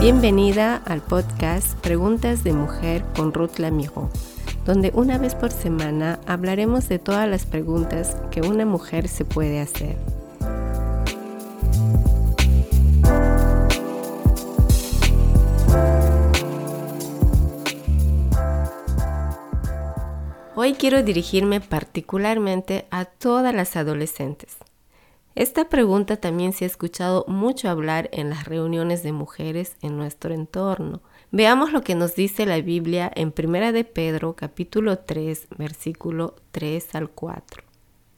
Bienvenida al podcast Preguntas de Mujer con Ruth Lamijo, donde una vez por semana hablaremos de todas las preguntas que una mujer se puede hacer. Hoy quiero dirigirme particularmente a todas las adolescentes. Esta pregunta también se ha escuchado mucho hablar en las reuniones de mujeres en nuestro entorno. Veamos lo que nos dice la Biblia en 1 de Pedro capítulo 3 versículo 3 al 4.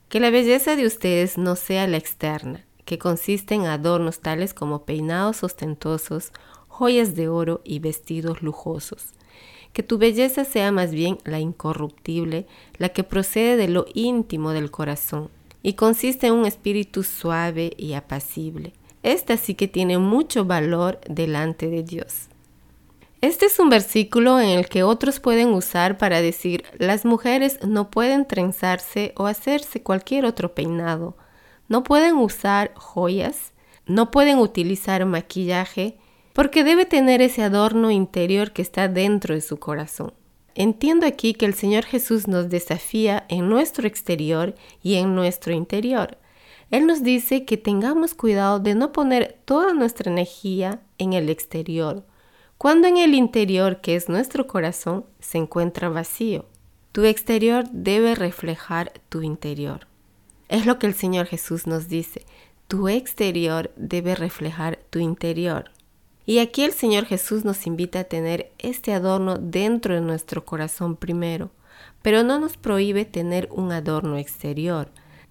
Que la belleza de ustedes no sea la externa, que consiste en adornos tales como peinados ostentosos, joyas de oro y vestidos lujosos. Que tu belleza sea más bien la incorruptible, la que procede de lo íntimo del corazón y consiste en un espíritu suave y apacible. Esta sí que tiene mucho valor delante de Dios. Este es un versículo en el que otros pueden usar para decir las mujeres no pueden trenzarse o hacerse cualquier otro peinado, no pueden usar joyas, no pueden utilizar maquillaje, porque debe tener ese adorno interior que está dentro de su corazón. Entiendo aquí que el Señor Jesús nos desafía en nuestro exterior y en nuestro interior. Él nos dice que tengamos cuidado de no poner toda nuestra energía en el exterior, cuando en el interior, que es nuestro corazón, se encuentra vacío. Tu exterior debe reflejar tu interior. Es lo que el Señor Jesús nos dice. Tu exterior debe reflejar tu interior. Y aquí el Señor Jesús nos invita a tener este adorno dentro de nuestro corazón primero, pero no nos prohíbe tener un adorno exterior,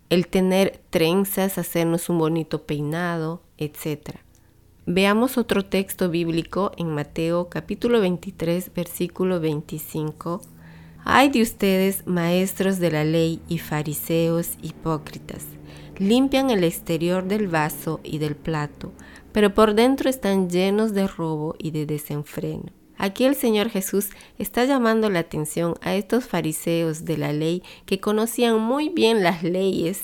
el tener trenzas, hacernos un bonito peinado, etc. Veamos otro texto bíblico en Mateo capítulo 23 versículo 25. Ay de ustedes, maestros de la ley y fariseos hipócritas, limpian el exterior del vaso y del plato, pero por dentro están llenos de robo y de desenfreno. Aquí el Señor Jesús está llamando la atención a estos fariseos de la ley que conocían muy bien las leyes,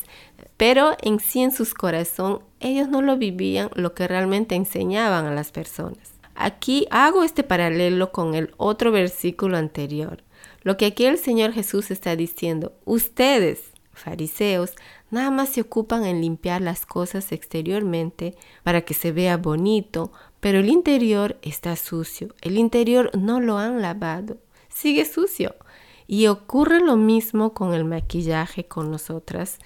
pero en sí en sus corazón ellos no lo vivían lo que realmente enseñaban a las personas. Aquí hago este paralelo con el otro versículo anterior. Lo que aquí el Señor Jesús está diciendo, ustedes, fariseos, nada más se ocupan en limpiar las cosas exteriormente para que se vea bonito, pero el interior está sucio, el interior no lo han lavado, sigue sucio. Y ocurre lo mismo con el maquillaje con nosotras,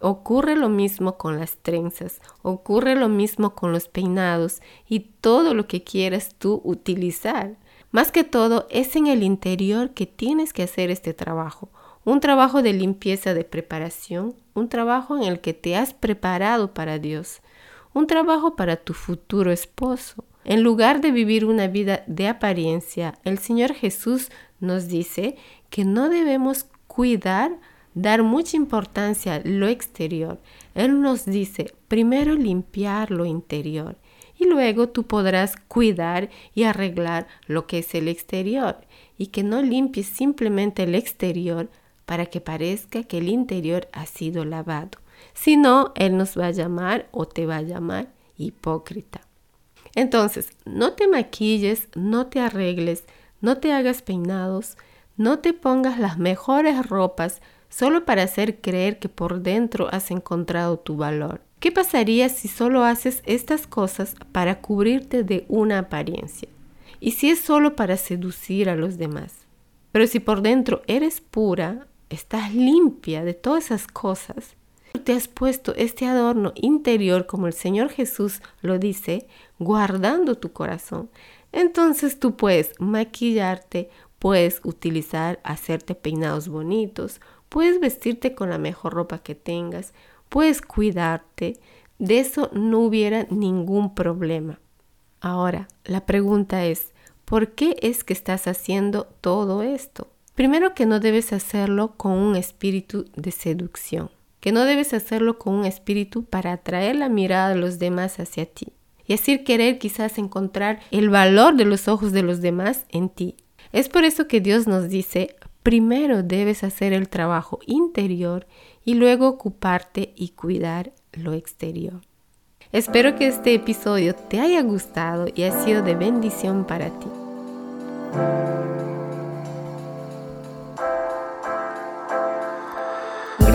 ocurre lo mismo con las trenzas, ocurre lo mismo con los peinados y todo lo que quieras tú utilizar. Más que todo es en el interior que tienes que hacer este trabajo un trabajo de limpieza de preparación, un trabajo en el que te has preparado para Dios, un trabajo para tu futuro esposo. En lugar de vivir una vida de apariencia, el Señor Jesús nos dice que no debemos cuidar, dar mucha importancia a lo exterior. Él nos dice primero limpiar lo interior y luego tú podrás cuidar y arreglar lo que es el exterior y que no limpies simplemente el exterior para que parezca que el interior ha sido lavado. Si no, Él nos va a llamar o te va a llamar hipócrita. Entonces, no te maquilles, no te arregles, no te hagas peinados, no te pongas las mejores ropas solo para hacer creer que por dentro has encontrado tu valor. ¿Qué pasaría si solo haces estas cosas para cubrirte de una apariencia? Y si es solo para seducir a los demás. Pero si por dentro eres pura, estás limpia de todas esas cosas, te has puesto este adorno interior, como el Señor Jesús lo dice, guardando tu corazón. Entonces tú puedes maquillarte, puedes utilizar, hacerte peinados bonitos, puedes vestirte con la mejor ropa que tengas, puedes cuidarte. De eso no hubiera ningún problema. Ahora, la pregunta es, ¿por qué es que estás haciendo todo esto? Primero que no debes hacerlo con un espíritu de seducción, que no debes hacerlo con un espíritu para atraer la mirada de los demás hacia ti y así querer quizás encontrar el valor de los ojos de los demás en ti. Es por eso que Dios nos dice, primero debes hacer el trabajo interior y luego ocuparte y cuidar lo exterior. Espero que este episodio te haya gustado y ha sido de bendición para ti.